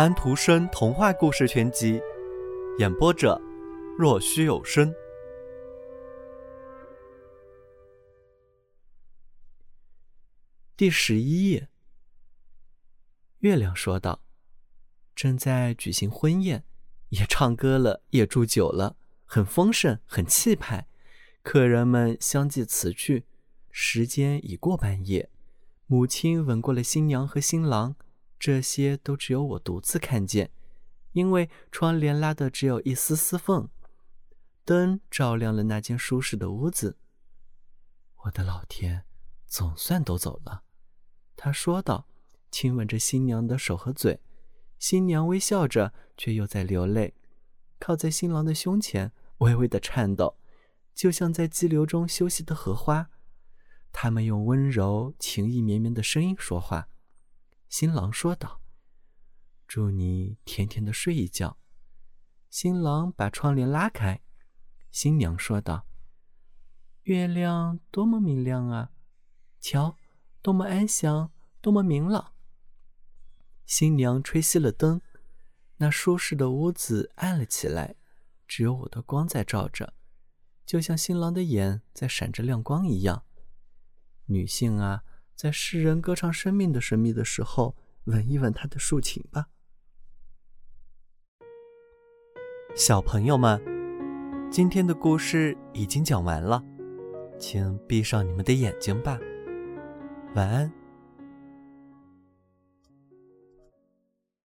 安徒生童话故事全集，演播者：若虚有声。第十一页，月亮说道：“正在举行婚宴，也唱歌了，也祝酒了，很丰盛，很气派。客人们相继辞去，时间已过半夜。母亲吻过了新娘和新郎。”这些都只有我独自看见，因为窗帘拉的只有一丝丝缝，灯照亮了那间舒适的屋子。我的老天，总算都走了，他说道，亲吻着新娘的手和嘴。新娘微笑着，却又在流泪，靠在新郎的胸前，微微的颤抖，就像在激流中休息的荷花。他们用温柔、情意绵绵的声音说话。新郎说道：“祝你甜甜的睡一觉。”新郎把窗帘拉开。新娘说道：“月亮多么明亮啊！瞧，多么安详，多么明朗。”新娘吹熄了灯，那舒适的屋子暗了起来，只有我的光在照着，就像新郎的眼在闪着亮光一样。女性啊！在诗人歌唱生命的神秘的时候，闻一闻他的竖琴吧。小朋友们，今天的故事已经讲完了，请闭上你们的眼睛吧，晚安。